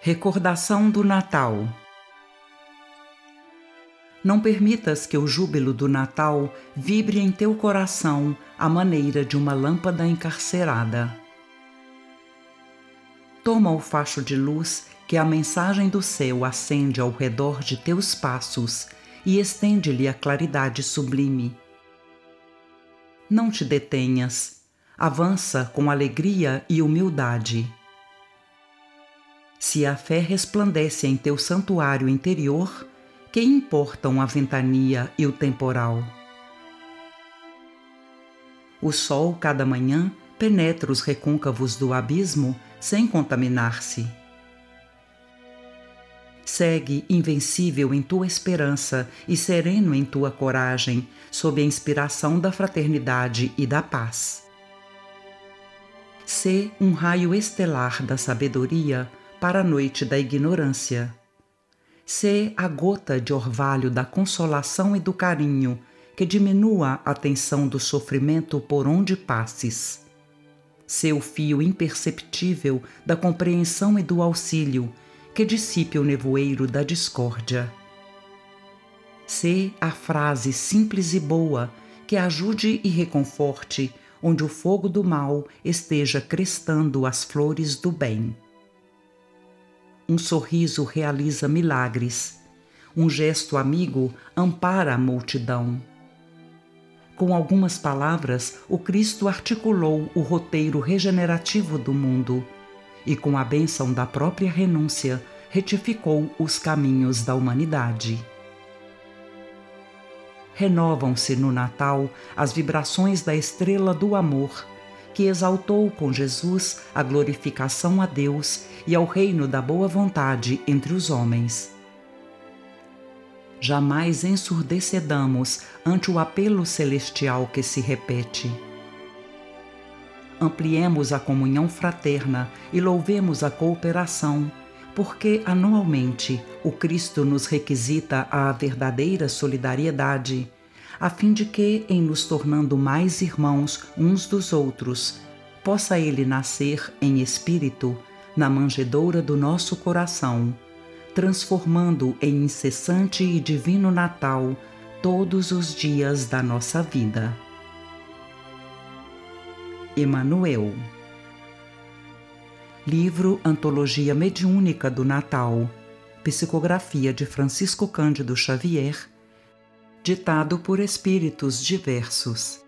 Recordação do Natal Não permitas que o júbilo do Natal vibre em teu coração à maneira de uma lâmpada encarcerada. Toma o facho de luz que a mensagem do céu acende ao redor de teus passos e estende-lhe a claridade sublime. Não te detenhas, avança com alegria e humildade. Se a fé resplandece em teu santuário interior, que importam a ventania e o temporal? O sol, cada manhã, penetra os recôncavos do abismo sem contaminar-se. Segue invencível em tua esperança e sereno em tua coragem, sob a inspiração da fraternidade e da paz. Sê um raio estelar da sabedoria para a noite da ignorância. Sê a gota de orvalho da consolação e do carinho que diminua a tensão do sofrimento por onde passes. Sê o fio imperceptível da compreensão e do auxílio que dissipe o nevoeiro da discórdia. Sê a frase simples e boa que ajude e reconforte onde o fogo do mal esteja crestando as flores do bem. Um sorriso realiza milagres, um gesto amigo ampara a multidão. Com algumas palavras, o Cristo articulou o roteiro regenerativo do mundo e, com a bênção da própria renúncia, retificou os caminhos da humanidade. Renovam-se no Natal as vibrações da estrela do amor, que exaltou com Jesus a glorificação a Deus e ao reino da boa vontade entre os homens. Jamais ensurdecedamos ante o apelo celestial que se repete ampliemos a comunhão fraterna e louvemos a cooperação, porque anualmente o Cristo nos requisita a verdadeira solidariedade, a fim de que, em nos tornando mais irmãos uns dos outros, possa Ele nascer em espírito na manjedoura do nosso coração, transformando em incessante e divino Natal todos os dias da nossa vida. Emanuel. Livro Antologia Mediúnica do Natal. Psicografia de Francisco Cândido Xavier. Ditado por espíritos diversos.